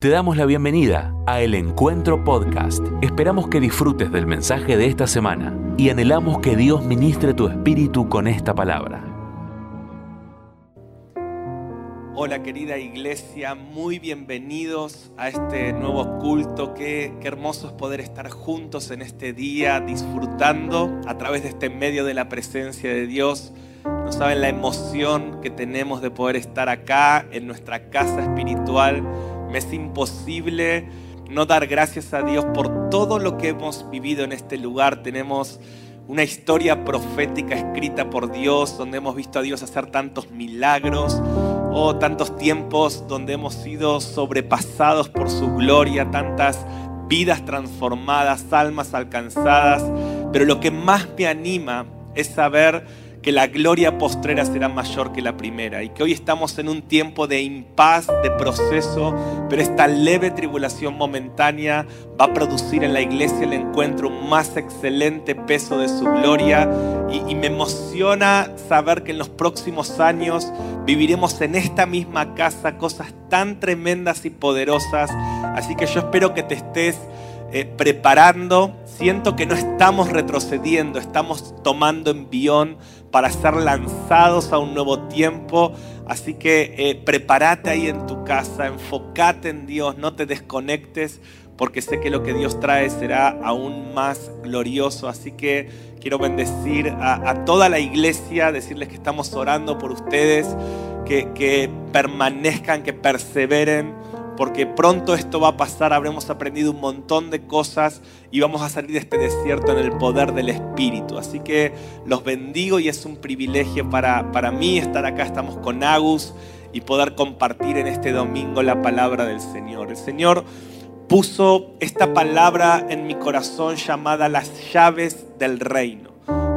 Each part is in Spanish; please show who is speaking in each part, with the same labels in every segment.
Speaker 1: Te damos la bienvenida a El Encuentro Podcast. Esperamos que disfrutes del mensaje de esta semana y anhelamos que Dios ministre tu espíritu con esta palabra.
Speaker 2: Hola querida iglesia, muy bienvenidos a este nuevo culto. Qué, qué hermoso es poder estar juntos en este día, disfrutando a través de este medio de la presencia de Dios. No saben la emoción que tenemos de poder estar acá en nuestra casa espiritual me es imposible no dar gracias a Dios por todo lo que hemos vivido en este lugar. Tenemos una historia profética escrita por Dios, donde hemos visto a Dios hacer tantos milagros, o oh, tantos tiempos donde hemos sido sobrepasados por su gloria, tantas vidas transformadas, almas alcanzadas. Pero lo que más me anima es saber que la gloria postrera será mayor que la primera y que hoy estamos en un tiempo de impas, de proceso, pero esta leve tribulación momentánea va a producir en la iglesia el encuentro más excelente peso de su gloria y me emociona saber que en los próximos años viviremos en esta misma casa cosas tan tremendas y poderosas, así que yo espero que te estés eh, preparando. Siento que no estamos retrocediendo, estamos tomando envión para ser lanzados a un nuevo tiempo. Así que eh, prepárate ahí en tu casa, enfócate en Dios, no te desconectes, porque sé que lo que Dios trae será aún más glorioso. Así que quiero bendecir a, toda la iglesia, decirles que estamos orando por ustedes, que, que permanezcan, que perseveren porque pronto esto va a pasar, habremos aprendido un montón de cosas y vamos a salir de este desierto en el poder del Espíritu. Así que los bendigo y es un privilegio para, para mí estar acá, estamos con Agus y poder compartir en este domingo la palabra del Señor. El Señor puso esta palabra en mi corazón llamada las llaves del reino,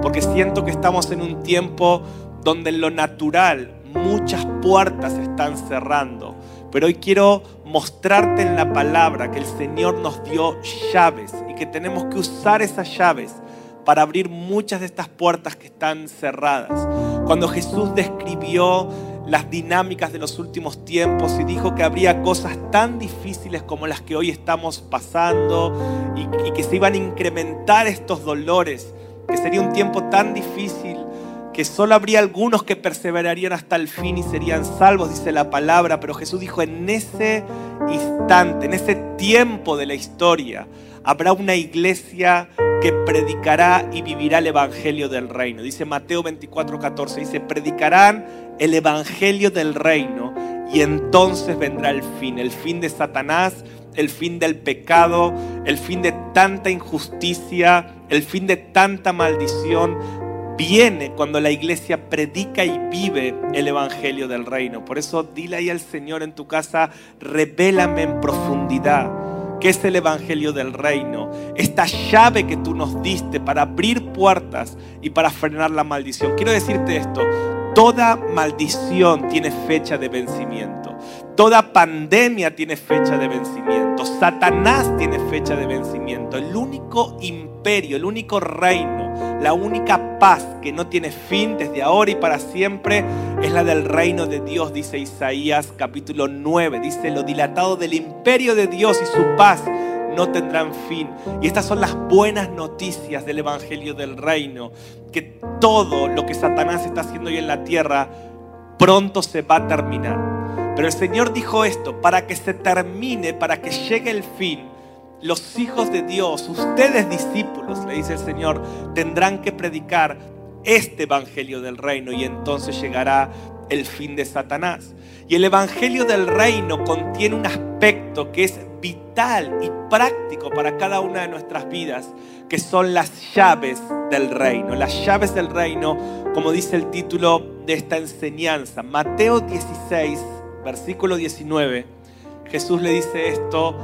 Speaker 2: porque siento que estamos en un tiempo donde en lo natural muchas puertas están cerrando pero hoy quiero mostrarte en la palabra que el Señor nos dio llaves y que tenemos que usar esas llaves para abrir muchas de estas puertas que están cerradas. Cuando Jesús describió las dinámicas de los últimos tiempos y dijo que habría cosas tan difíciles como las que hoy estamos pasando y, que se iban a incrementar estos dolores, que sería un tiempo tan difícil que solo habría algunos que perseverarían hasta el fin y serían salvos, dice la palabra, pero Jesús dijo, en ese instante, en ese tiempo de la historia, habrá una iglesia que predicará y vivirá el Evangelio del Reino. Dice Mateo 24, 14, dice, predicarán el Evangelio del Reino y entonces vendrá el fin, el fin de Satanás, el fin del pecado, el fin de tanta injusticia, el fin de tanta maldición, viene cuando la iglesia predica y vive el Evangelio del Reino. Por eso dile ahí al Señor en tu casa, revélame en profundidad qué es el Evangelio del Reino, esta llave que tú nos diste para abrir puertas y para frenar la maldición. Quiero decirte esto, toda maldición tiene fecha de vencimiento. Toda pandemia tiene fecha de vencimiento. Satanás tiene fecha de vencimiento. El único imperio, el único reino, la única paz que no tiene fin desde ahora y para siempre es la del reino de Dios, dice Isaías capítulo 9. Dice lo dilatado del imperio de Dios y su paz no tendrán fin. Y estas son las buenas noticias del Evangelio del Reino, que todo lo que Satanás está haciendo hoy en la tierra pronto se va a terminar. Pero el Señor dijo esto, para que se termine, para que llegue el fin, los hijos de Dios, ustedes discípulos, le dice el Señor, tendrán que predicar este Evangelio del Reino y entonces llegará el fin de Satanás. Y el Evangelio del Reino contiene un aspecto que es vital y práctico para cada una de nuestras vidas, que son las llaves del reino. Las llaves del reino, como dice el título de esta enseñanza, Mateo 16, versículo 19, Jesús le dice esto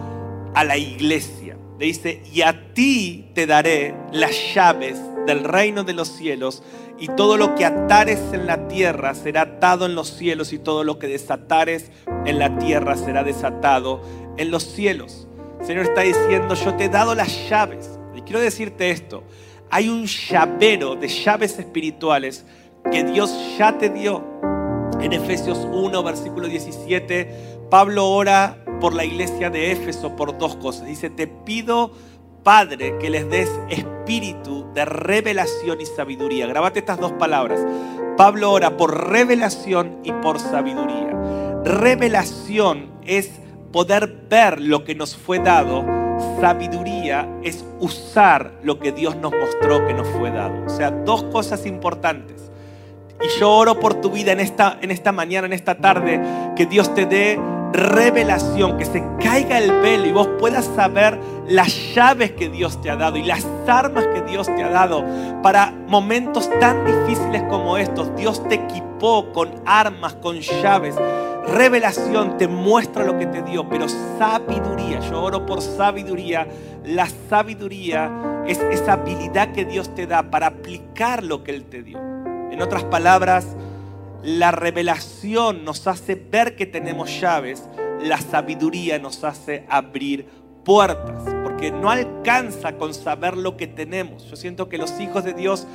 Speaker 2: a la iglesia. Le dice, y a ti te daré las llaves del reino de los cielos, y todo lo que atares en la tierra será atado en los cielos, y todo lo que desatares en la tierra será desatado en los cielos. El Señor está diciendo, yo te he dado las llaves. Y quiero decirte esto, hay un llavero de llaves espirituales que Dios ya te dio en Efesios 1, versículo 17, Pablo ora por la iglesia de Éfeso por dos cosas. Dice, te pido, Padre, que les des espíritu de revelación y sabiduría. Grabate estas dos palabras. Pablo ora por revelación y por sabiduría. Revelación es poder ver lo que nos fue dado. Sabiduría es usar lo que Dios nos mostró que nos fue dado. O sea, dos cosas importantes. Y yo oro por tu vida en esta, en esta mañana, en esta tarde, que Dios te dé revelación, que se caiga el velo y vos puedas saber las llaves que Dios te ha dado y las armas que Dios te ha dado para momentos tan difíciles como estos. Dios te equipó con armas, con llaves. Revelación te muestra lo que te dio, pero sabiduría, yo oro por sabiduría. La sabiduría es esa habilidad que Dios te da para aplicar lo que Él te dio. En otras palabras, la revelación nos hace ver que tenemos llaves, la sabiduría nos hace abrir puertas, porque no alcanza con saber lo que tenemos. Yo siento que los hijos de Dios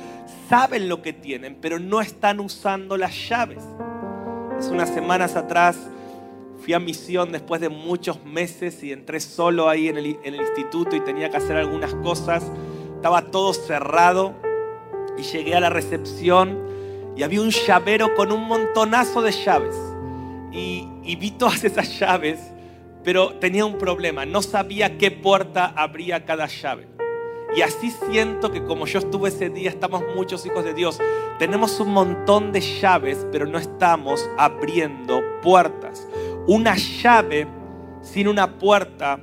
Speaker 2: saben lo que tienen, pero no están usando las llaves. Hace unas semanas atrás fui a misión después de muchos meses y entré solo ahí en el, instituto y tenía que hacer algunas cosas. Estaba todo cerrado y llegué a la recepción y había un llavero con un montonazo de llaves. Y, vi todas esas llaves, pero tenía un problema. No sabía qué puerta abría cada llave. Y así siento que como yo estuve ese día, estamos muchos hijos de Dios. Tenemos un montón de llaves, pero no estamos abriendo puertas. Una llave sin una puerta,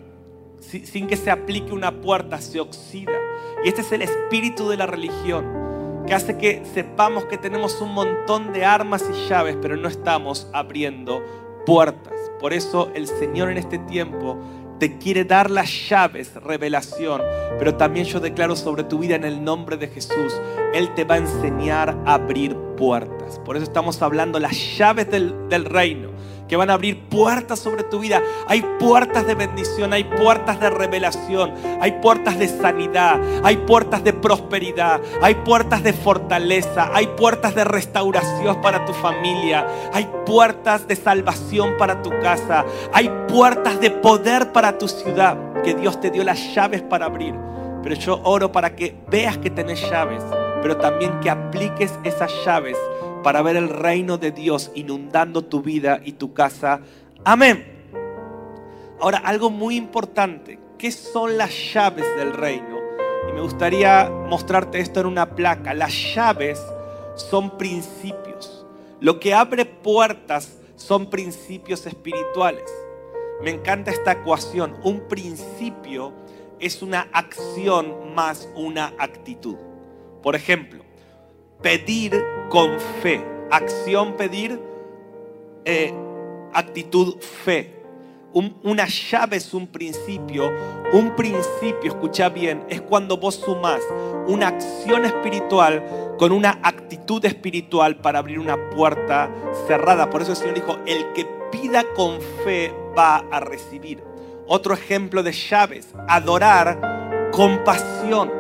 Speaker 2: sin que se aplique una puerta, se oxida. Y este es el espíritu de la religión que hace que sepamos que tenemos un montón de armas y llaves, pero no estamos abriendo puertas. Por eso el Señor en este tiempo te quiere dar las llaves, revelación, pero también yo declaro sobre tu vida en el nombre de Jesús, Él te va a enseñar a abrir puertas. Por eso estamos hablando las llaves del, del reino que van a abrir puertas sobre tu vida. Hay puertas de bendición, hay puertas de revelación, hay puertas de sanidad, hay puertas de prosperidad, hay puertas de fortaleza, hay puertas de restauración para tu familia, hay puertas de salvación para tu casa, hay puertas de poder para tu ciudad, que Dios te dio las llaves para abrir. Pero yo oro para que veas que tenés llaves, pero también que apliques esas llaves para ver el reino de Dios inundando tu vida y tu casa. Amén. Ahora, algo muy importante, ¿qué son las llaves del reino? Y me gustaría mostrarte esto en una placa. Las llaves son principios. Lo que abre puertas son principios espirituales. Me encanta esta ecuación. Un principio es una acción más una actitud. Por ejemplo, pedir con fe. Acción, pedir, eh, actitud, fe. una llave es un principio. Un principio, escucha bien, es cuando vos sumás una acción espiritual con una actitud espiritual para abrir una puerta cerrada. Por eso el Señor dijo, el que pida con fe va a recibir. Otro ejemplo de llaves, adorar con pasión.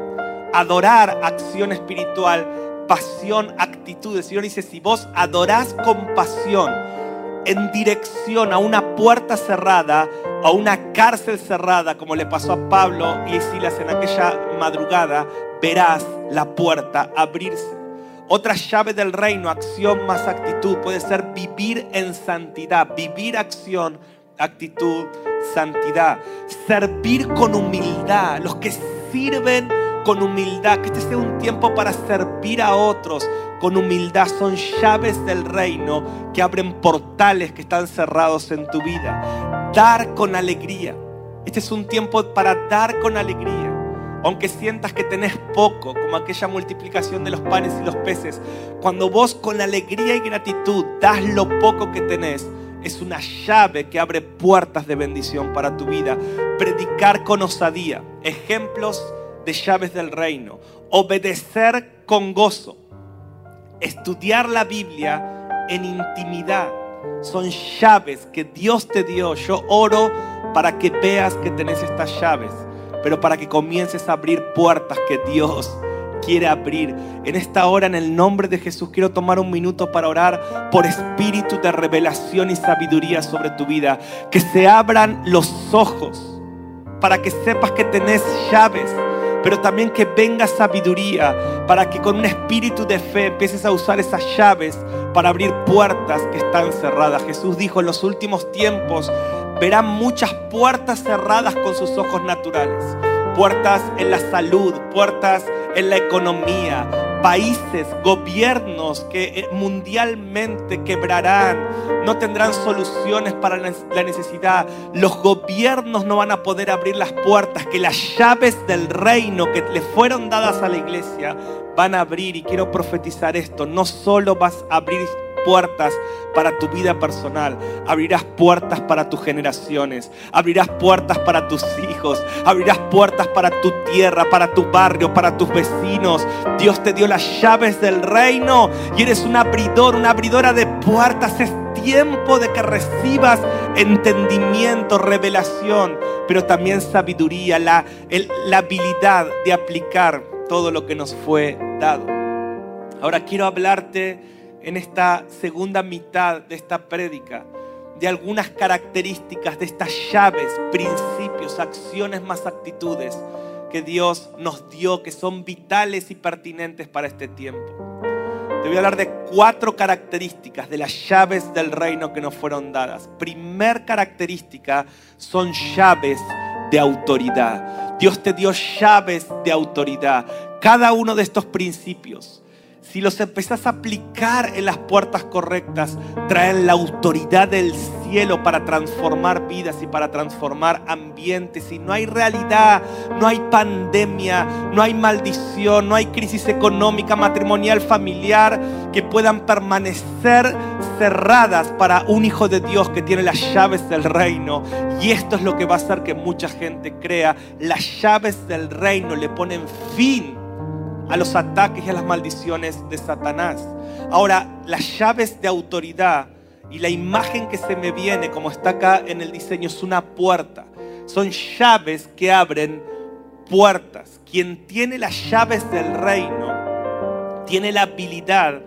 Speaker 2: Adorar acción espiritual pasión, actitud. El Señor dice, si vos adorás con pasión en dirección a una puerta cerrada, a una cárcel cerrada, como le pasó a Pablo y Silas en aquella madrugada, verás la puerta abrirse. Otra llave del reino, acción más actitud, puede ser vivir en santidad, vivir acción, actitud, santidad, servir con humildad, los que sirven con humildad, que este sea un tiempo para servir a otros con humildad. Son llaves del reino que abren portales que están cerrados en tu vida. Dar con alegría. Este es un tiempo para dar con alegría. Aunque sientas que tenés poco, como aquella multiplicación de los panes y los peces, cuando vos con alegría y gratitud das lo poco que tenés, es una llave que abre puertas de bendición para tu vida. Predicar con osadía. Ejemplos de llaves del reino. Obedecer con gozo. Estudiar la Biblia en intimidad. Son llaves que Dios te dio. Yo oro para que veas que tenés estas llaves, pero para que comiences a abrir puertas que Dios quiere abrir. En esta hora, en el nombre de Jesús, quiero tomar un minuto para orar por espíritu de revelación y sabiduría sobre tu vida. Que se abran los ojos para que sepas que tenés llaves pero también que venga sabiduría para que con un espíritu de fe empieces a usar esas llaves para abrir puertas que están cerradas. Jesús dijo en los últimos tiempos verán muchas puertas cerradas con sus ojos naturales. Puertas en la salud, puertas en la economía, países, gobiernos que eh, mundialmente quebrarán, no tendrán soluciones para la necesidad. Los gobiernos no van a poder abrir las puertas que las llaves del reino que le fueron dadas a la iglesia van a abrir. Y quiero profetizar esto, no solo vas a abrir puertas para tu vida personal, abrirás puertas para tus generaciones, abrirás puertas para tus hijos, abrirás puertas para tu tierra, para tu barrio, para tus vecinos. Dios te dio las llaves del reino y eres un abridor, una abridora de puertas. Es tiempo de que recibas entendimiento, revelación, pero también sabiduría, la, la habilidad de aplicar todo lo que nos fue dado. Ahora quiero hablarte en esta segunda mitad de esta prédica de algunas características de estas llaves, principios, acciones más actitudes que Dios nos dio, que son vitales y pertinentes para este tiempo. Te voy a hablar de cuatro características de las llaves del reino que nos fueron dadas. Primer característica son llaves de autoridad. Dios te dio llaves de autoridad. Cada uno de estos principios si los empezás a aplicar en las puertas correctas, traen la autoridad del cielo para transformar vidas y para transformar ambientes. Y no hay realidad, no hay pandemia, no hay maldición, no hay crisis económica, matrimonial, familiar que puedan permanecer cerradas para un hijo de Dios que tiene las llaves del reino. Y esto es lo que va a hacer que mucha gente crea. Las llaves del reino le ponen fin a los ataques y a las maldiciones de Satanás. Ahora, las llaves de autoridad y la imagen que se me viene, como está acá en el diseño, es una puerta. Son llaves que abren puertas. Quien tiene las llaves del reino tiene la habilidad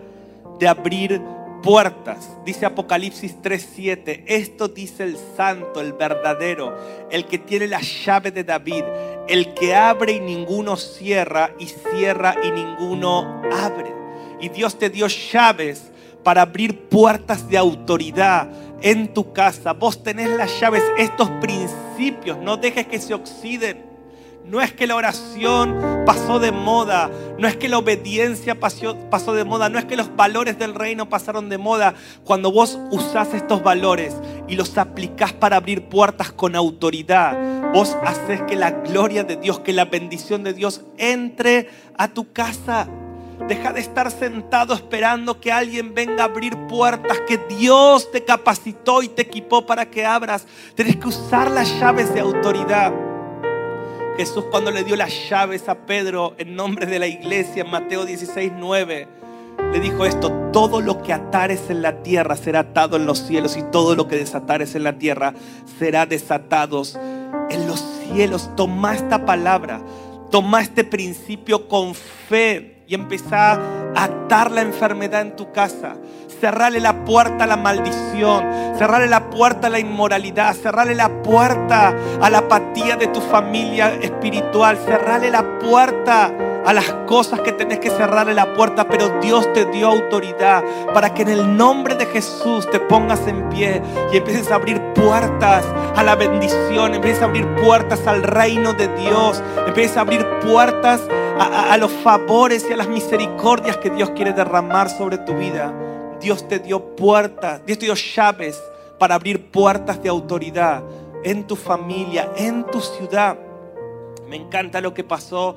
Speaker 2: de abrir puertas. Dice Apocalipsis 3:7. Esto dice el santo, el verdadero, el que tiene la llave de David, el que abre y ninguno cierra, y cierra y ninguno abre. Y Dios te dio llaves para abrir puertas de autoridad en tu casa. Vos tenés las llaves, estos principios, no dejes que se oxiden. No es que la oración pasó de moda, no es que la obediencia pasó, pasó, de moda, no es que los valores del reino pasaron de moda. Cuando vos usás estos valores y los aplicás para abrir puertas con autoridad, vos haces que la gloria de Dios, que la bendición de Dios entre a tu casa. Deja de estar sentado esperando que alguien venga a abrir puertas que Dios te capacitó y te equipó para que abras. Tienes que usar las llaves de autoridad. Jesús cuando le dio las llaves a Pedro en nombre de la iglesia en Mateo 16, 9, le dijo esto, todo lo que atares en la tierra será atado en los cielos y todo lo que desatares en la tierra será desatados en los cielos. Toma esta palabra, toma este principio con fe y empieza a atar la enfermedad en tu casa cerrarle la puerta a la maldición, cerrarle la puerta a la inmoralidad, cerrarle la puerta a la apatía de tu familia espiritual, cerrarle la puerta a las cosas que tenés que cerrarle la puerta, pero Dios te dio autoridad para que en el nombre de Jesús te pongas en pie y empieces a abrir puertas a la bendición, empieces a abrir puertas al reino de Dios, empieces a abrir puertas a, a los favores y a las misericordias que Dios quiere derramar sobre tu vida. Dios te dio puertas, Dios te dio llaves para abrir puertas de autoridad en tu familia, en tu ciudad. Me encanta lo que pasó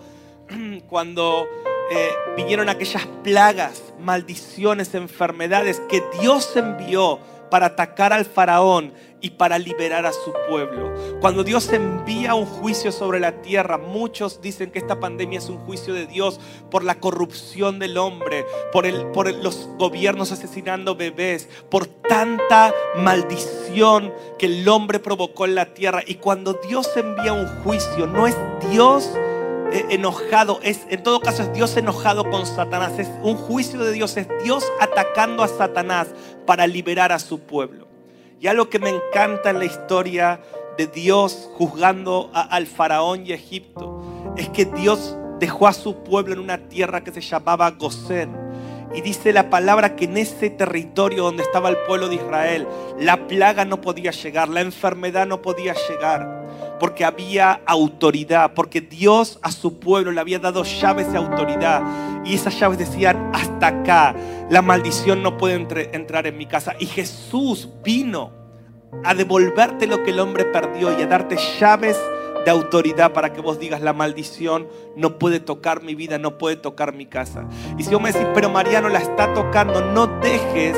Speaker 2: cuando eh, vinieron aquellas plagas, maldiciones, enfermedades que Dios envió para atacar al faraón y para liberar a su pueblo. Cuando Dios envía un juicio sobre la tierra, muchos dicen que esta pandemia es un juicio de Dios por la corrupción del hombre, por, el, los gobiernos asesinando bebés, por tanta maldición que el hombre provocó en la tierra. Y cuando Dios envía un juicio, no es Dios enojado, es, en todo caso es Dios enojado con Satanás, es un juicio de Dios, es Dios atacando a Satanás para liberar a su pueblo. Y algo que me encanta en la historia de Dios juzgando al faraón y Egipto es que Dios dejó a su pueblo en una tierra que se llamaba Gosén. Y dice la palabra que en ese territorio donde estaba el pueblo de Israel, la plaga no podía llegar, la enfermedad no podía llegar, porque había autoridad, porque Dios a su pueblo le había dado llaves de autoridad. Y esas llaves decían, hasta acá, la maldición no puede entrar en mi casa. Y Jesús vino a devolverte lo que el hombre perdió y a darte llaves de autoridad para que vos digas la maldición no puede tocar mi vida, no puede tocar mi casa. Y si vos me decís, pero Mariano la está tocando, no dejes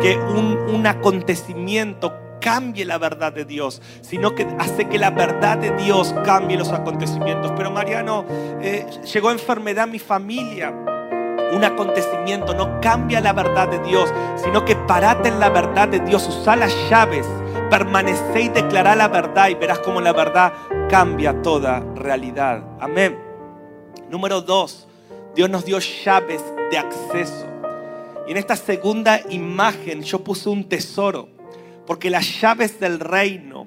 Speaker 2: que un, acontecimiento cambie la verdad de Dios, sino que hace que la verdad de Dios cambie los acontecimientos. Pero Mariano, eh, llegó enfermedad a mi familia. Un acontecimiento no cambia la verdad de Dios, sino que parate en la verdad de Dios, usa las llaves Permanece y declara la verdad y verás cómo la verdad cambia toda realidad. Amén. Número dos, Dios nos dio llaves de acceso. Y en esta segunda imagen yo puse un tesoro, porque las llaves del reino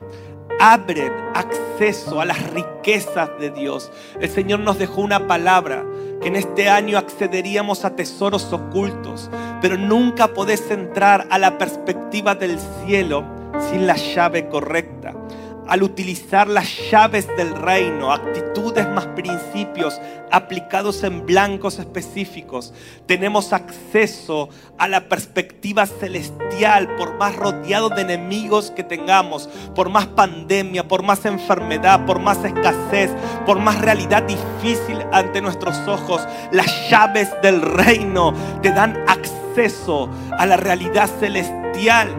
Speaker 2: abren acceso a las riquezas de Dios. El Señor nos dejó una palabra que en este año accederíamos a tesoros ocultos, pero nunca podés entrar a la perspectiva del cielo sin la llave correcta. Al utilizar las llaves del reino, actitudes más principios aplicados en blancos específicos, tenemos acceso a la perspectiva celestial por más rodeado de enemigos que tengamos, por más pandemia, por más enfermedad, por más escasez, por más realidad difícil ante nuestros ojos. Las llaves del reino te dan acceso a la realidad celestial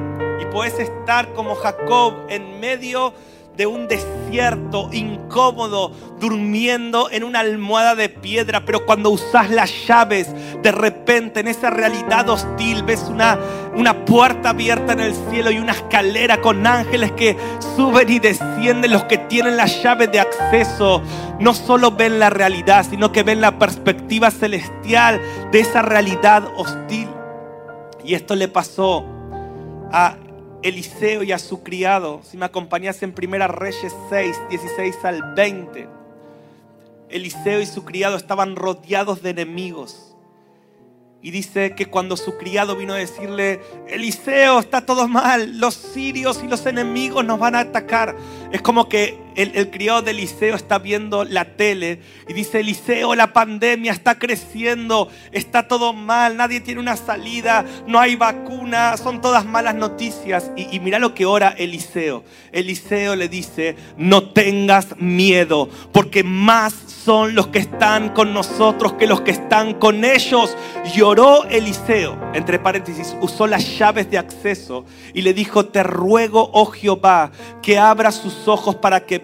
Speaker 2: y puedes estar como Jacob en medio de un desierto incómodo, durmiendo en una almohada de piedra, pero cuando usas las llaves, de repente en esa realidad hostil ves una, una puerta abierta en el cielo y una escalera con ángeles que suben y descienden. Los que tienen las llaves de acceso no solo ven la realidad, sino que ven la perspectiva celestial de esa realidad hostil. Y esto le pasó a Eliseo y a su criado. Si me acompañas en Primera Reyes 6, 16 al 20. Eliseo y su criado estaban rodeados de enemigos. Y dice que cuando su criado vino a decirle, Eliseo, está todo mal, los sirios y los enemigos nos van a atacar. Es como que el, criado de Eliseo está viendo la tele y dice, Eliseo, la pandemia está creciendo, está todo mal, nadie tiene una salida, no hay vacuna, son todas malas noticias. Y, y mira lo que ora Eliseo. Eliseo le dice, no tengas miedo, porque más son los que están con nosotros que los que están con ellos. Lloró Eliseo, entre paréntesis, usó las llaves de acceso y le dijo, te ruego, oh Jehová, que abra sus ojos para que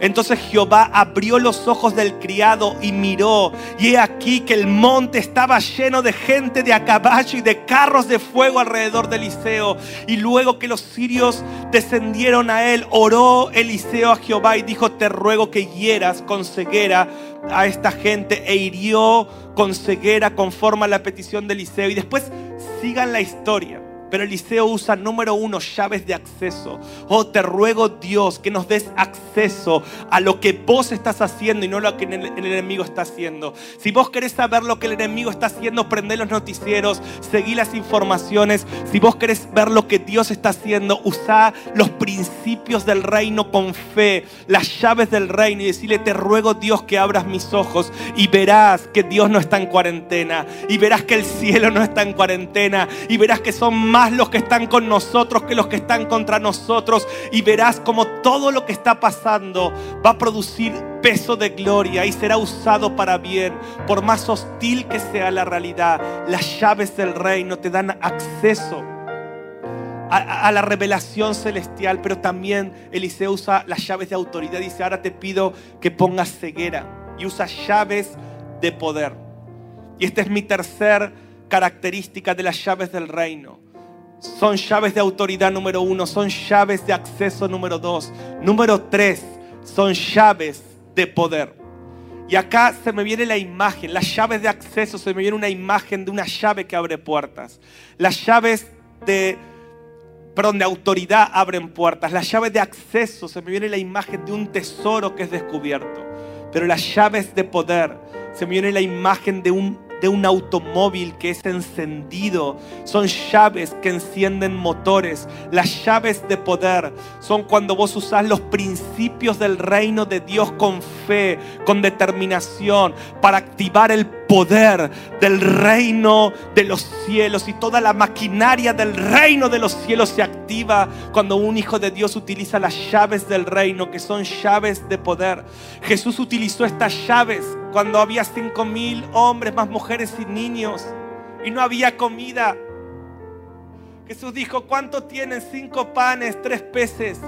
Speaker 2: Entonces Jehová abrió los ojos del criado y miró. Y he aquí que el monte estaba lleno de gente de a caballo y de carros de fuego alrededor de Eliseo. Y luego que los sirios descendieron a él, oró Eliseo a Jehová y dijo, te ruego que hieras con ceguera a esta gente e hirió con ceguera conforme a la petición de Eliseo. Y después sigan la historia. Pero Eliseo usa número uno, llaves de acceso. Oh, te ruego Dios que nos des acceso a lo que vos estás haciendo y no lo que el, enemigo está haciendo. Si vos querés saber lo que el enemigo está haciendo, prende los noticieros, seguí las informaciones. Si vos querés ver lo que Dios está haciendo, usa los principios del reino con fe, las llaves del reino y decirle, te ruego Dios que abras mis ojos y verás que Dios no está en cuarentena y verás que el cielo no está en cuarentena y verás que son más más los que están con nosotros que los que están contra nosotros. Y verás como todo lo que está pasando va a producir peso de gloria y será usado para bien. Por más hostil que sea la realidad, las llaves del reino te dan acceso a, la revelación celestial, pero también Eliseo usa las llaves de autoridad. Dice, ahora te pido que pongas ceguera y usa llaves de poder. Y esta es mi tercer característica de las llaves del reino. Son llaves de autoridad número uno, son llaves de acceso número dos. Número tres, son llaves de poder. Y acá se me viene la imagen, las llaves de acceso, se me viene una imagen de una llave que abre puertas. Las llaves de, perdón, de autoridad abren puertas. Las llaves de acceso, se me viene la imagen de un tesoro que es descubierto. Pero las llaves de poder, se me viene la imagen de un de un automóvil que es encendido. Son llaves que encienden motores. Las llaves de poder son cuando vos usás los principios del reino de Dios con fe, con determinación, para activar el poder del reino de los cielos y toda la maquinaria del reino de los cielos se activa cuando un hijo de Dios utiliza las llaves del reino, que son llaves de poder. Jesús utilizó estas llaves cuando había cinco mil hombres, más mujeres y niños, y no había comida. Jesús dijo, ¿cuánto tienen? Cinco panes, tres peces.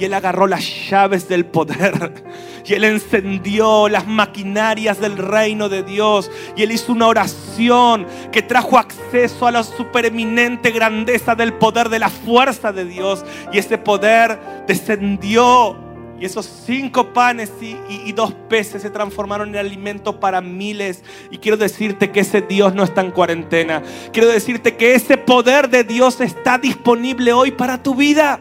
Speaker 2: Y él agarró las llaves del poder. Y él encendió las maquinarias del reino de Dios. Y él hizo una oración que trajo acceso a la supereminente grandeza del poder, de la fuerza de Dios. Y ese poder descendió y esos cinco panes y, dos peces se transformaron en alimento para miles. Y quiero decirte que ese Dios no está en cuarentena. Quiero decirte que ese poder de Dios está disponible hoy para tu vida.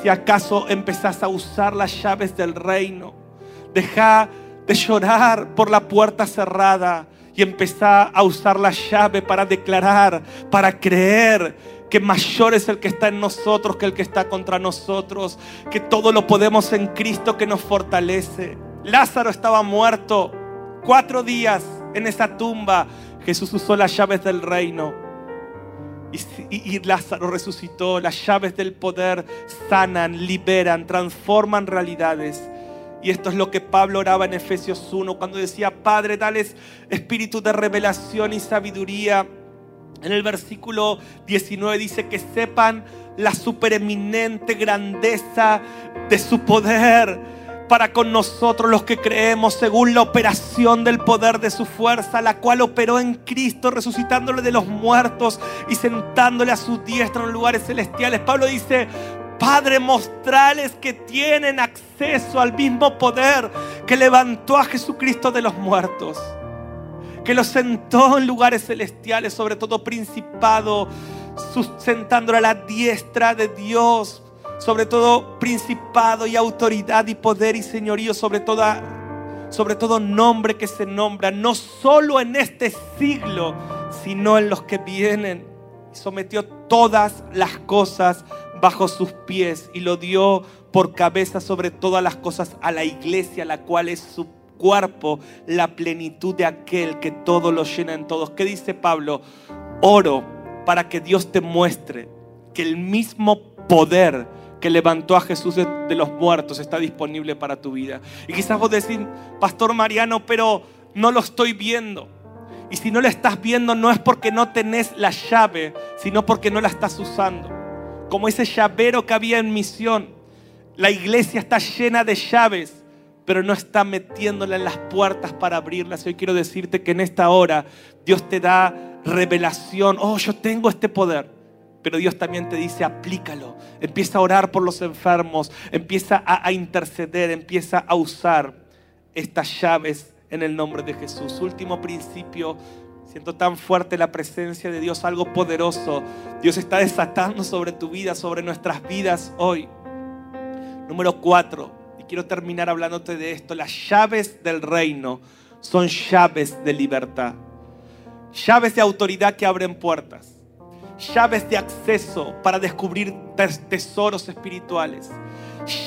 Speaker 2: Si acaso empezás a usar las llaves del reino, deja de llorar por la puerta cerrada y empezá a usar la llave para declarar, para creer que mayor es el que está en nosotros que el que está contra nosotros, que todo lo podemos en Cristo que nos fortalece. Lázaro estaba muerto cuatro días en esa tumba. Jesús usó las llaves del reino. Y, y, Lázaro resucitó. Las llaves del poder sanan, liberan, transforman realidades. Y esto es lo que Pablo oraba en Efesios 1 cuando decía, Padre, dales espíritu de revelación y sabiduría en el versículo 19 dice que sepan la supereminente grandeza de su poder para con nosotros los que creemos según la operación del poder de su fuerza, la cual operó en Cristo, resucitándole de los muertos y sentándole a su diestra en lugares celestiales. Pablo dice, Padre, mostrales que tienen acceso al mismo poder que levantó a Jesucristo de los muertos que lo sentó en lugares celestiales, sobre todo principado, sentándolo a la diestra de Dios, sobre todo principado y autoridad y poder y señorío, sobre toda, sobre todo nombre que se nombra, no solo en este siglo, sino en los que vienen. Sometió todas las cosas bajo sus pies y lo dio por cabeza sobre todas las cosas a la iglesia, la cual es su cuerpo la plenitud de aquel que todo lo llena en todos. ¿Qué dice Pablo? Oro para que Dios te muestre que el mismo poder que levantó a Jesús de, los muertos está disponible para tu vida. Y quizás vos decís, Pastor Mariano, pero no lo estoy viendo. Y si no lo estás viendo no es porque no tenés la llave, sino porque no la estás usando. Como ese llavero que había en misión. La iglesia está llena de llaves pero no está metiéndole en las puertas para abrirlas. Hoy quiero decirte que en esta hora Dios te da revelación. Oh, yo tengo este poder. Pero Dios también te dice, aplícalo. Empieza a orar por los enfermos. Empieza a, interceder. Empieza a usar estas llaves en el nombre de Jesús. Último principio. Siento tan fuerte la presencia de Dios, algo poderoso. Dios está desatando sobre tu vida, sobre nuestras vidas hoy. Número cuatro quiero terminar hablándote de esto. Las llaves del reino son llaves de libertad. Llaves de autoridad que abren puertas. Llaves de acceso para descubrir tesoros espirituales.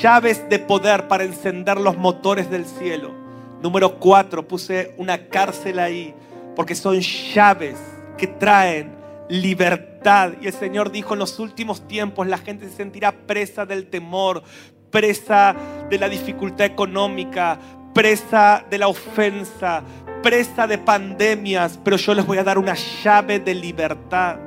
Speaker 2: Llaves de poder para encender los motores del cielo. Número cuatro, puse una cárcel ahí porque son llaves que traen libertad. Y el Señor dijo, en los últimos tiempos la gente se sentirá presa del temor, presa de la dificultad económica, presa de la ofensa, presa de pandemias, pero yo les voy a dar una llave de libertad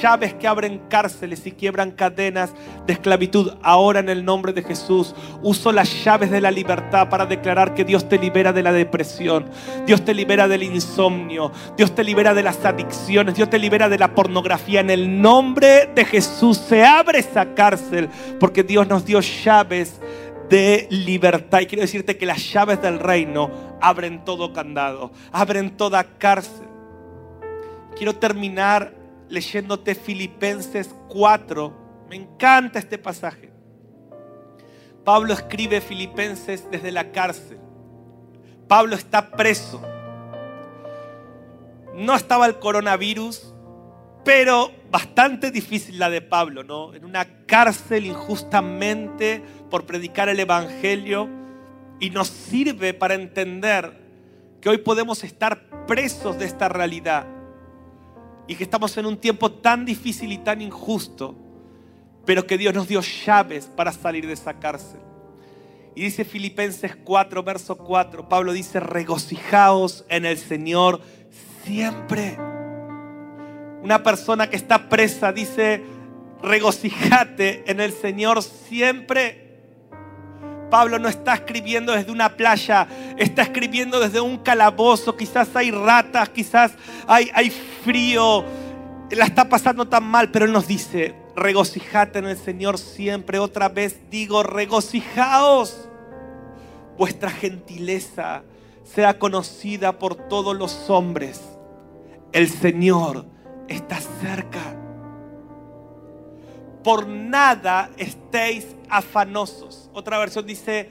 Speaker 2: llaves que abren cárceles y quiebran cadenas de esclavitud. Ahora en el nombre de Jesús uso las llaves de la libertad para declarar que Dios te libera de la depresión, Dios te libera del insomnio, Dios te libera de las adicciones, Dios te libera de la pornografía. En el nombre de Jesús se abre esa cárcel porque Dios nos dio llaves de libertad. Y quiero decirte que las llaves del reino abren todo candado, abren toda cárcel. Quiero terminar leyéndote Filipenses 4. Me encanta este pasaje. Pablo escribe Filipenses desde la cárcel. Pablo está preso. No estaba el coronavirus, pero bastante difícil la de Pablo, ¿no? En una cárcel injustamente por predicar el Evangelio y nos sirve para entender que hoy podemos estar presos de esta realidad y que estamos en un tiempo tan difícil y tan injusto, pero que Dios nos dio llaves para salir de esa cárcel. Y dice Filipenses 4, verso 4, Pablo dice, regocijaos en el Señor siempre. Una persona que está presa dice, regocijate en el Señor siempre. Pablo no está escribiendo desde una playa, está escribiendo desde un calabozo. Quizás hay ratas, quizás hay, frío, la está pasando tan mal, pero él nos dice, regocijate en el Señor siempre. Otra vez digo, regocijaos. Vuestra gentileza sea conocida por todos los hombres. El Señor está cerca. Por nada estéis afanosos. Otra versión dice,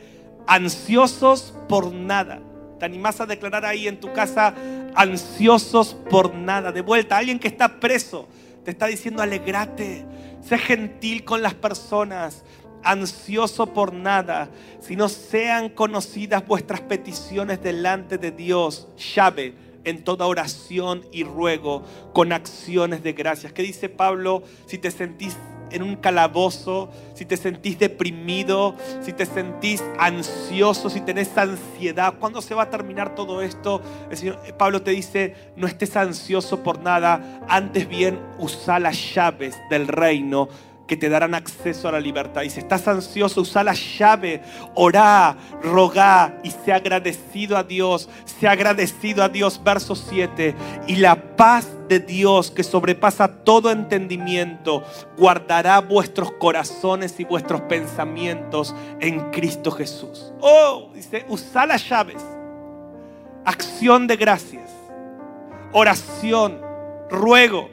Speaker 2: ansiosos por nada. ¿Te animás a declarar ahí en tu casa, ansiosos por nada? De vuelta, alguien que está preso te está diciendo, alegrate, sé gentil con las personas, ansioso por nada, sino sean conocidas vuestras peticiones delante de Dios. Llave en toda oración y ruego con acciones de gracias. ¿Qué dice Pablo? Si te sentís en un calabozo, si te sentís deprimido, si te sentís ansioso, si tenés ansiedad, ¿cuándo se va a terminar todo esto? Señor, Pablo te dice, no estés ansioso por nada, antes bien usa las llaves del reino que te darán acceso a la libertad. Y si estás ansioso, usa la llave, orá, rogá y sea agradecido a Dios, sea agradecido a Dios. Verso 7. Y la paz de Dios que sobrepasa todo entendimiento, guardará vuestros corazones y vuestros pensamientos en Cristo Jesús. Oh, dice, usa las llaves. Acción de gracias, oración, ruego.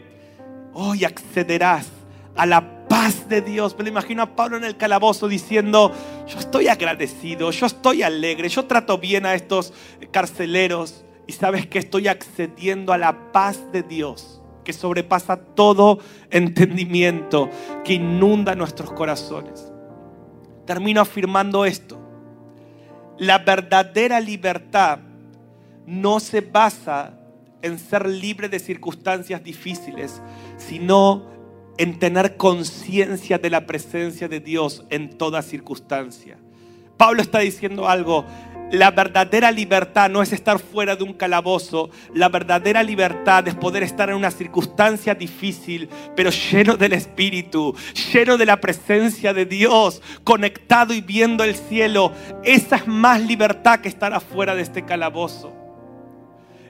Speaker 2: Hoy accederás a la paz de Dios. Me imagino a Pablo en el calabozo diciendo, yo estoy agradecido, yo estoy alegre, yo trato bien a estos carceleros y sabes que estoy accediendo a la paz de Dios que sobrepasa todo entendimiento, que inunda nuestros corazones. Termino afirmando esto. La verdadera libertad no se basa en ser libre de circunstancias difíciles, sino en tener conciencia de la presencia de Dios en toda circunstancia. Pablo está diciendo algo, la verdadera libertad no es estar fuera de un calabozo. La verdadera libertad es poder estar en una circunstancia difícil, pero lleno del Espíritu, lleno de la presencia de Dios, conectado y viendo el cielo. Esa es más libertad que estar afuera de este calabozo.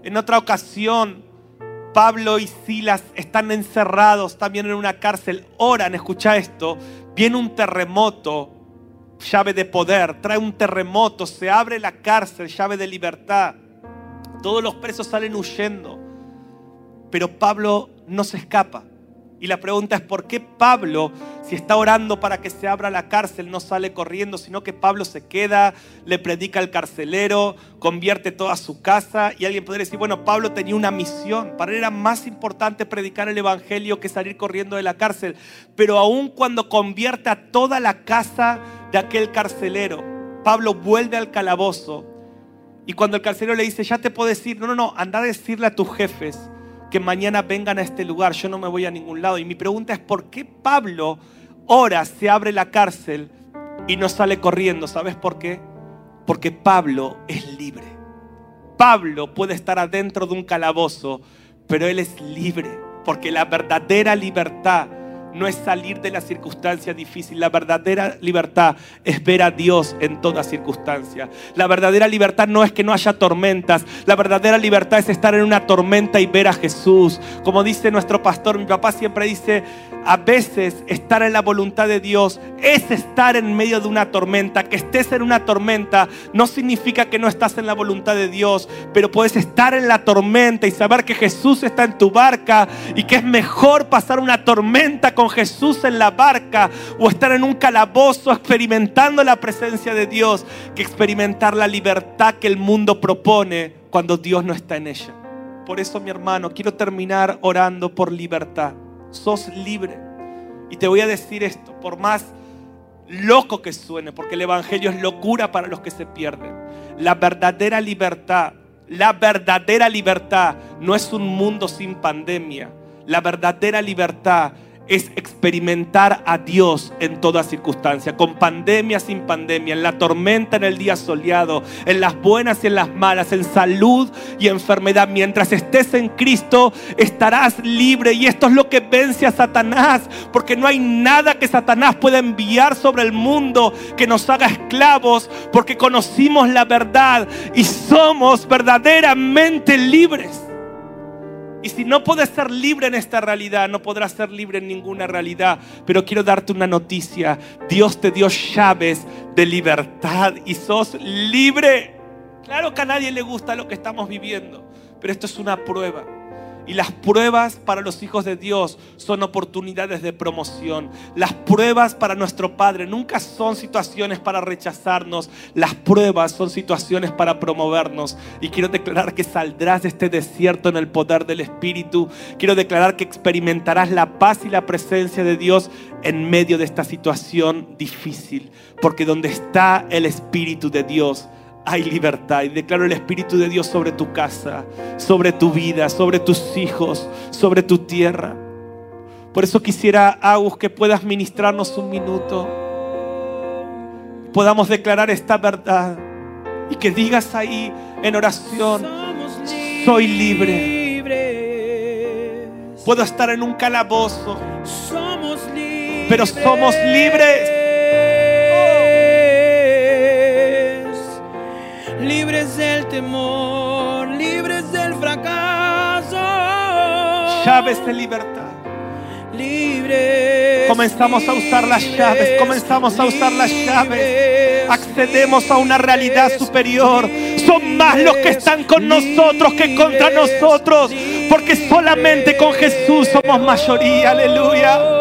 Speaker 2: En otra ocasión, Pablo y Silas están encerrados también en una cárcel, oran, escucha esto, viene un terremoto, llave de poder, trae un terremoto, se abre la cárcel, llave de libertad, todos los presos salen huyendo, pero Pablo no se escapa. Y la pregunta es, ¿por qué Pablo, si está orando para que se abra la cárcel, no sale corriendo, sino que Pablo se queda, le predica al carcelero, convierte toda su casa? Y alguien podría decir, bueno, Pablo tenía una misión, para él era más importante predicar el Evangelio que salir corriendo de la cárcel. Pero aun cuando convierte a toda la casa de aquel carcelero, Pablo vuelve al calabozo. Y cuando el carcelero le dice, ya te puedo decir, no, no, no, anda a decirle a tus jefes que mañana vengan a este lugar, yo no me voy a ningún lado. Y mi pregunta es, ¿por qué Pablo ora, se abre la cárcel y no sale corriendo? ¿Sabes por qué? Porque Pablo es libre. Pablo puede estar adentro de un calabozo, pero él es libre, porque la verdadera libertad no es salir de la circunstancia difícil. La verdadera libertad es ver a Dios en toda circunstancia. La verdadera libertad no es que no haya tormentas. La verdadera libertad es estar en una tormenta y ver a Jesús. Como dice nuestro pastor, mi papá siempre dice, a veces estar en la voluntad de Dios es estar en medio de una tormenta. Que estés en una tormenta no significa que no estás en la voluntad de Dios, pero puedes estar en la tormenta y saber que Jesús está en tu barca y que es mejor pasar una tormenta con Jesús en la barca o estar en un calabozo experimentando la presencia de Dios que experimentar la libertad que el mundo propone cuando Dios no está en ella. Por eso, mi hermano, quiero terminar orando por libertad. Sos libre. Y te voy a decir esto, por más loco que suene, porque el Evangelio es locura para los que se pierden. La verdadera libertad, la verdadera libertad no es un mundo sin pandemia. La verdadera libertad es experimentar a Dios en toda circunstancia, con pandemia, sin pandemia, en la tormenta, en el día soleado, en las buenas y en las malas, en salud y enfermedad. Mientras estés en Cristo, estarás libre y esto es lo que vence a Satanás, porque no hay nada que Satanás pueda enviar sobre el mundo que nos haga esclavos, porque conocimos la verdad y somos verdaderamente libres. Y si no puedes ser libre en esta realidad, no podrás ser libre en ninguna realidad. Pero quiero darte una noticia. Dios te dio llaves de libertad y sos libre. Claro que a nadie le gusta lo que estamos viviendo, pero esto es una prueba. Y las pruebas para los hijos de Dios son oportunidades de promoción. Las pruebas para nuestro Padre nunca son situaciones para rechazarnos. Las pruebas son situaciones para promovernos. Y quiero declarar que saldrás de este desierto en el poder del Espíritu. Quiero declarar que experimentarás la paz y la presencia de Dios en medio de esta situación difícil. Porque donde está el Espíritu de Dios, hay libertad. Y declaro el Espíritu de Dios sobre tu casa, sobre tu vida, sobre tus hijos, sobre tu tierra. Por eso quisiera, Agus, que puedas ministrarnos un minuto. Podamos declarar esta verdad. Y que digas ahí en oración, soy libre. Puedo estar en un calabozo, pero somos libres.
Speaker 3: Libres del temor, libres del fracaso.
Speaker 2: Llaves de libertad.
Speaker 3: Libres.
Speaker 2: Comenzamos a usar las llaves, comenzamos a usar las llaves. Accedemos a una realidad superior. Son más los que están con nosotros que contra nosotros. Porque solamente con Jesús somos mayoría. Aleluya.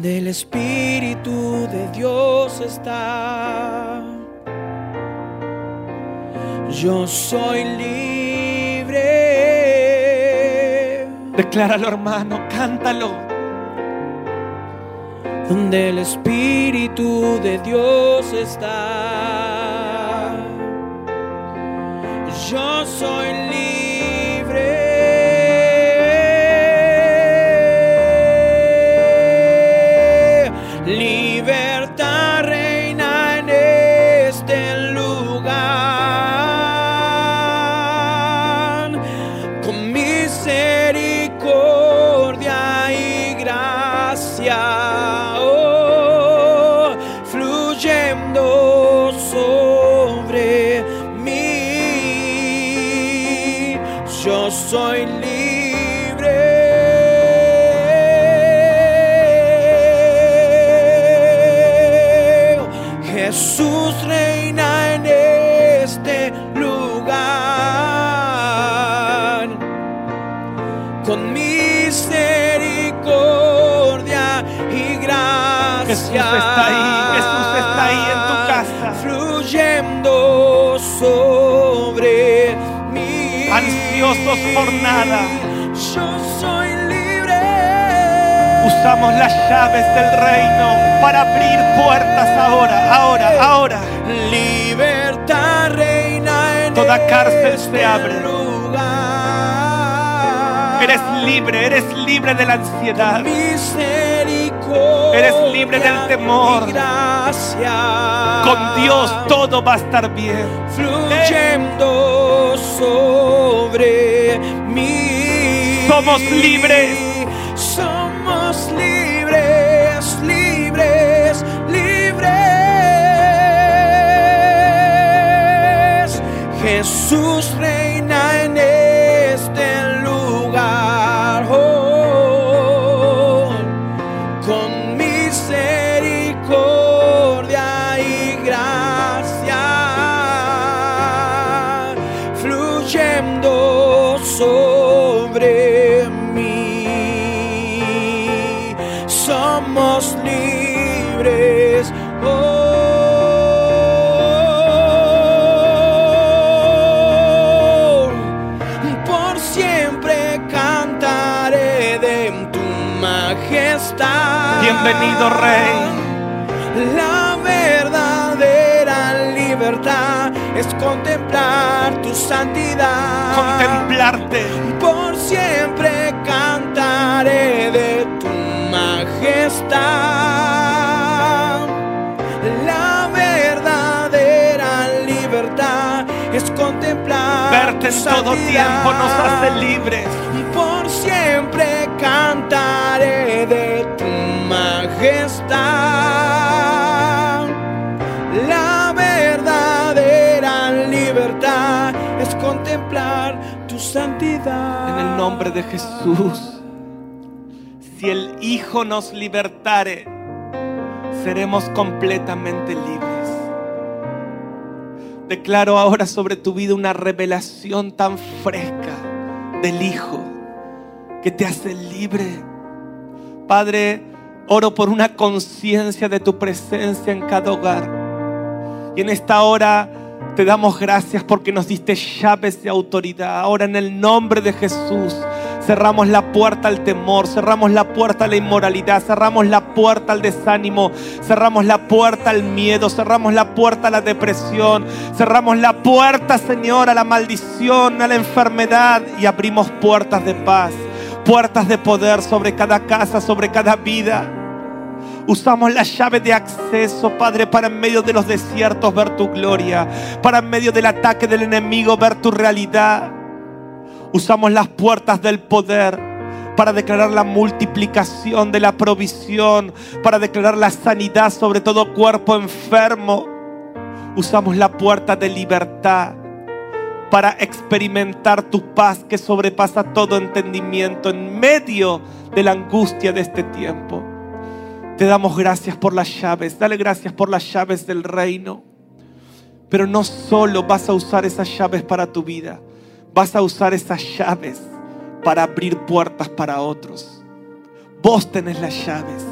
Speaker 3: Donde el Espíritu de Dios está. Yo soy libre.
Speaker 2: Decláralo, hermano, cántalo.
Speaker 3: Donde el Espíritu de Dios está. Yo soy
Speaker 2: nada.
Speaker 3: Yo soy libre.
Speaker 2: Usamos las llaves del reino para abrir puertas ahora, ahora, ahora.
Speaker 3: Libertad reina en
Speaker 2: Toda cárcel se
Speaker 3: este
Speaker 2: abre.
Speaker 3: lugar.
Speaker 2: Eres libre, eres libre de la ansiedad. Eres libre del temor. Con Dios todo va a estar bien.
Speaker 3: fluyendo sobre mí.
Speaker 2: Somos libres.
Speaker 3: Somos libres,
Speaker 2: Bienvenido, Rey.
Speaker 3: La verdadera libertad es contemplar tu santidad.
Speaker 2: Contemplarte.
Speaker 3: Por siempre cantaré de tu majestad. La verdadera libertad es contemplar
Speaker 2: Verte en todo tiempo nos hace libres.
Speaker 3: La verdadera libertad es contemplar tu santidad.
Speaker 2: En el nombre de Jesús. Si el Hijo nos libertare, seremos completamente libres. Declaro ahora sobre tu vida una revelación tan fresca del Hijo que te hace libre. Padre, oro por una conciencia de tu presencia en cada hogar. Y en esta hora te damos gracias porque nos diste llaves de autoridad. Ahora en el nombre de Jesús cerramos la puerta al temor, cerramos la puerta a la inmoralidad, cerramos la puerta al desánimo, cerramos la puerta al miedo, cerramos la puerta a la depresión, cerramos la puerta, Señor, a la maldición, a la enfermedad y abrimos puertas de paz, puertas de poder sobre cada casa, sobre cada vida. Usamos la llave de acceso, Padre, para en medio de los desiertos ver tu gloria, para en medio del ataque del enemigo ver tu realidad. Usamos las puertas del poder para declarar la multiplicación de la provisión, para declarar la sanidad sobre todo cuerpo enfermo. Usamos la puerta de libertad para experimentar tu paz que sobrepasa todo entendimiento en medio de la angustia de este tiempo. Te damos gracias por las llaves, dale gracias por las llaves del reino. Pero no solo vas a usar esas llaves para tu vida, vas a usar esas llaves para abrir puertas para otros. Vos tenés las llaves.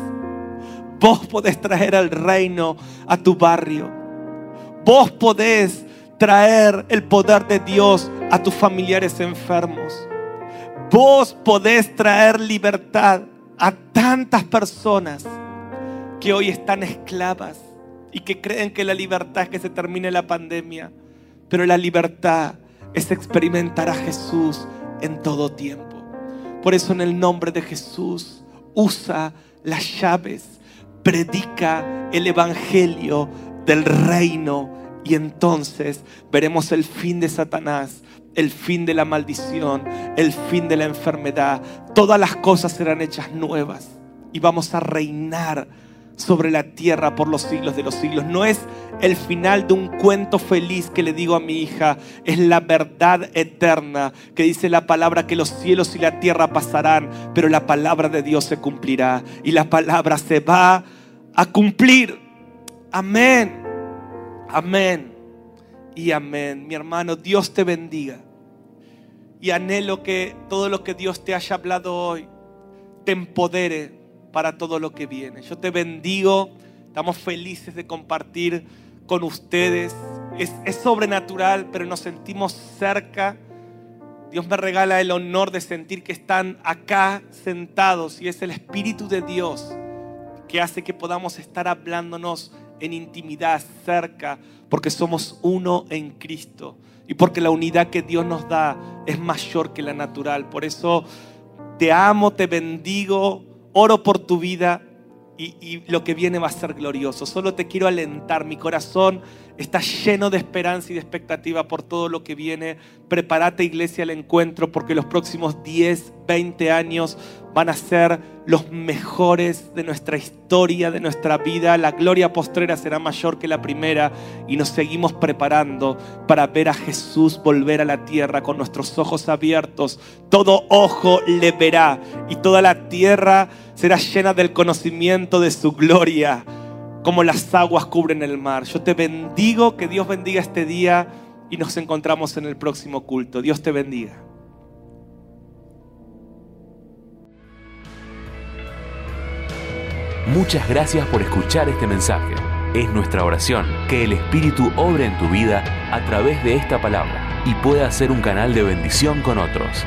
Speaker 2: Vos podés traer al reino a tu barrio. Vos podés traer el poder de Dios a tus familiares enfermos. Vos podés traer libertad a tantas personas que hoy están esclavas y que creen que la libertad es que se termine la pandemia. Pero la libertad es experimentar a Jesús en todo tiempo. Por eso en el nombre de Jesús usa las llaves, predica el evangelio del reino y entonces veremos el fin de Satanás, el fin de la maldición, el fin de la enfermedad. Todas las cosas serán hechas nuevas y vamos a reinar sobre la tierra por los siglos de los siglos. No es el final de un cuento feliz que le digo a mi hija, es la verdad eterna que dice la palabra que los cielos y la tierra pasarán, pero la palabra de Dios se cumplirá y la palabra se va a cumplir. Amén. Amén. Y amén. Mi hermano, Dios te bendiga. Y anhelo que todo lo que Dios te haya hablado hoy te empodere para todo lo que viene. Yo te bendigo. Estamos felices de compartir con ustedes. Es, es, sobrenatural, pero nos sentimos cerca. Dios me regala el honor de sentir que están acá sentados y es el Espíritu de Dios que hace que podamos estar hablándonos en intimidad, cerca, porque somos uno en Cristo y porque la unidad que Dios nos da es mayor que la natural. Por eso te amo, te bendigo, oro por tu vida y, y, lo que viene va a ser glorioso. Solo te quiero alentar, mi corazón estás lleno de esperanza y de expectativa por todo lo que viene, prepárate iglesia al encuentro porque los próximos 10, 20 años van a ser los mejores de nuestra historia, de nuestra vida. La gloria postrera será mayor que la primera y nos seguimos preparando para ver a Jesús volver a la tierra con nuestros ojos abiertos. Todo ojo le verá y toda la tierra será llena del conocimiento de su gloria como las aguas cubren el mar. Yo te bendigo, que Dios bendiga este día y nos encontramos en el próximo culto. Dios te bendiga.
Speaker 1: Muchas gracias por escuchar este mensaje. Es nuestra oración que el Espíritu obre en tu vida a través de esta palabra y pueda ser un canal de bendición con otros.